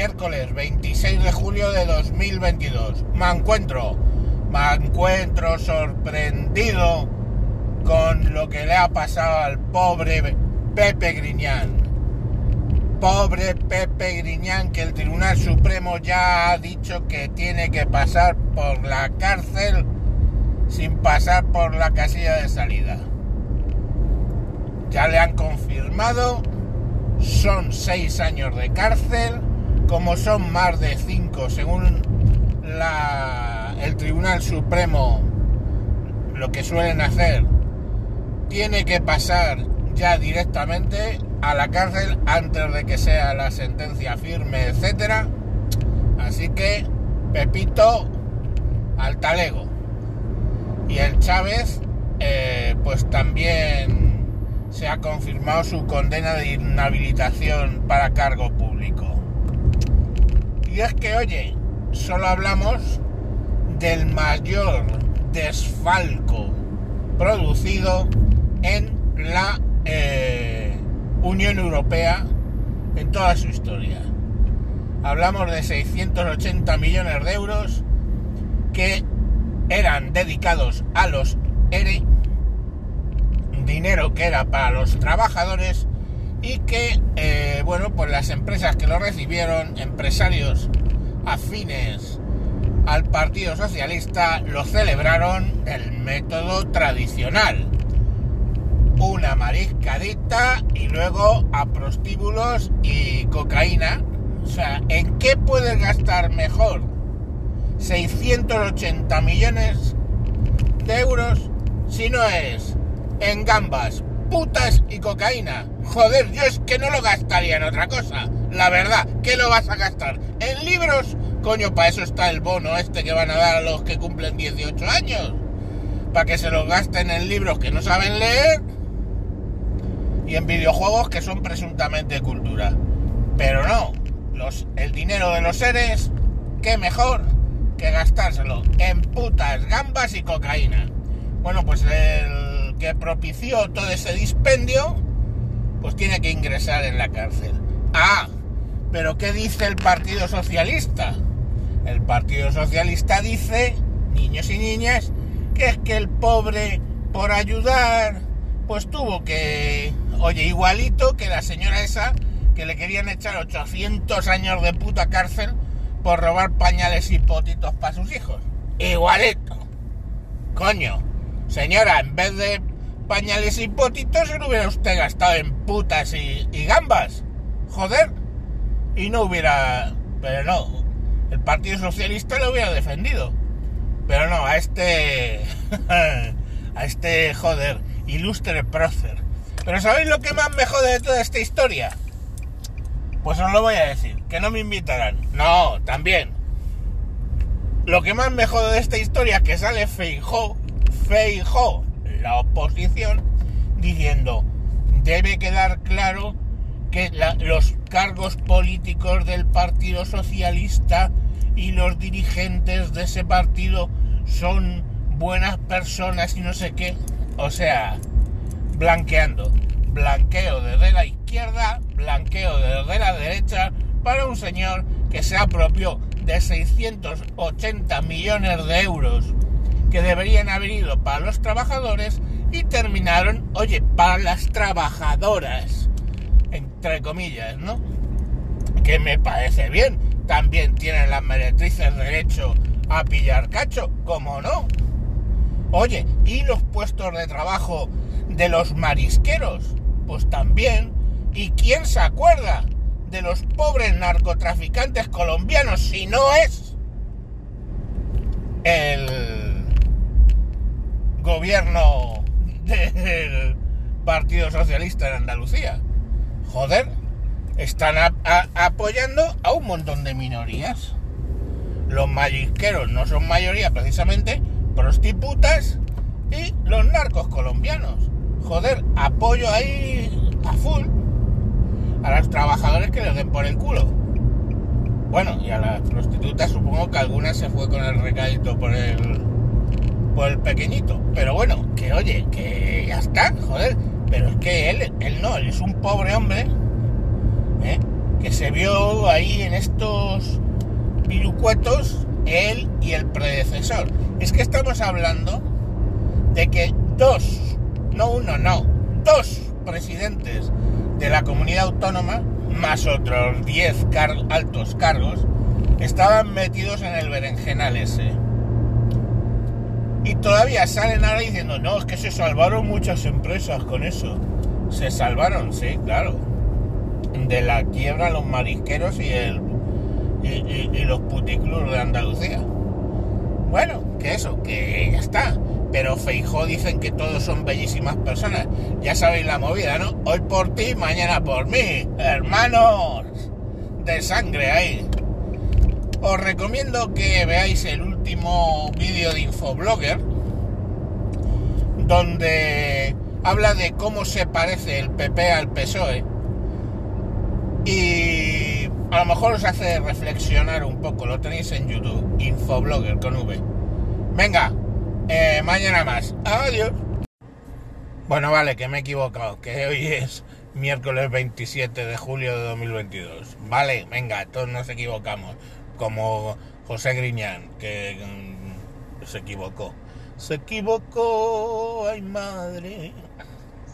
miércoles 26 de julio de 2022. Me encuentro, me encuentro sorprendido con lo que le ha pasado al pobre Pepe Griñán. Pobre Pepe Griñán que el Tribunal Supremo ya ha dicho que tiene que pasar por la cárcel sin pasar por la casilla de salida. Ya le han confirmado, son seis años de cárcel, como son más de cinco según la, el Tribunal Supremo, lo que suelen hacer, tiene que pasar ya directamente a la cárcel antes de que sea la sentencia firme, etcétera. Así que Pepito al talego. Y el Chávez, eh, pues también se ha confirmado su condena de inhabilitación para cargo público. Y es que, oye, solo hablamos del mayor desfalco producido en la eh, Unión Europea en toda su historia. Hablamos de 680 millones de euros que eran dedicados a los ERE, dinero que era para los trabajadores y que, eh, bueno, pues las empresas que lo recibieron, empresarios afines al Partido Socialista, lo celebraron el método tradicional. Una mariscadita y luego a prostíbulos y cocaína. O sea, ¿en qué puedes gastar mejor 680 millones de euros si no es en gambas, putas y cocaína. Joder, yo es que no lo gastaría en otra cosa. La verdad, ¿qué lo vas a gastar? ¿En libros? Coño, para eso está el bono este que van a dar a los que cumplen 18 años. Para que se los gasten en libros que no saben leer y en videojuegos que son presuntamente cultura. Pero no, los, el dinero de los seres, qué mejor que gastárselo en putas, gambas y cocaína. Bueno, pues el que propició todo ese dispendio, pues tiene que ingresar en la cárcel. Ah, pero ¿qué dice el Partido Socialista? El Partido Socialista dice, niños y niñas, que es que el pobre, por ayudar, pues tuvo que, oye, igualito que la señora esa, que le querían echar 800 años de puta cárcel por robar pañales y potitos para sus hijos. Igualito. Coño, señora, en vez de pañales y potitos, se lo hubiera usted gastado en putas y, y gambas. Joder. Y no hubiera... Pero no, el Partido Socialista lo hubiera defendido. Pero no, a este... a este, joder, ilustre prócer. Pero ¿sabéis lo que más me jode de toda esta historia? Pues os lo voy a decir, que no me invitarán. No, también. Lo que más me jode de esta historia que sale Feijó, Feijó, la oposición, diciendo, debe quedar claro que los cargos políticos del Partido Socialista y los dirigentes de ese partido son buenas personas y no sé qué. O sea, blanqueando. Blanqueo desde la izquierda, blanqueo desde la derecha para un señor que se apropió de 680 millones de euros que deberían haber ido para los trabajadores y terminaron, oye, para las trabajadoras, entre comillas, ¿no? Que me parece bien. También tienen las meretrices derecho a pillar cacho, como no. Oye, ¿y los puestos de trabajo de los marisqueros? Pues también. ¿Y quién se acuerda de los pobres narcotraficantes colombianos si no es el gobierno del Partido Socialista en Andalucía? Joder, están apoyando a un montón de minorías. Los marisqueros no son mayoría precisamente, prostitutas y los narcos colombianos. Joder, apoyo ahí a full a los trabajadores que les den por el culo. Bueno, y a las prostitutas supongo que algunas se fue con el recadito por el por el pequeñito. Pero bueno, que oye, que ya está, joder. Pero es que él, él no, él es un pobre hombre, ¿eh? que se vio ahí en estos virucuetos él y el predecesor. Es que estamos hablando de que dos, no uno, no, dos presidentes de la comunidad autónoma, más otros 10 altos cargos, estaban metidos en el berenjenal ese. Y todavía salen ahora diciendo, no, es que se salvaron muchas empresas con eso. Se salvaron, sí, claro. De la quiebra los marisqueros y el y, los puticlubs de Andalucía. Bueno, que eso, que ya está. Pero Feijó dicen que todos son bellísimas personas. Ya sabéis la movida, ¿no? Hoy por ti, mañana por mí. Hermanos de sangre ahí. Os recomiendo que veáis el vídeo de Infoblogger, donde habla de cómo se parece el PP al PSOE. Y a lo mejor os hace reflexionar un poco. Lo tenéis en YouTube, Infoblogger con V. Venga, eh, mañana más. Adiós. Bueno, vale, que me he equivocado, que hoy es miércoles 27 de julio de 2022. Vale, venga, todos nos equivocamos, como José Griñán, que mm, se equivocó. Se equivocó, ay madre.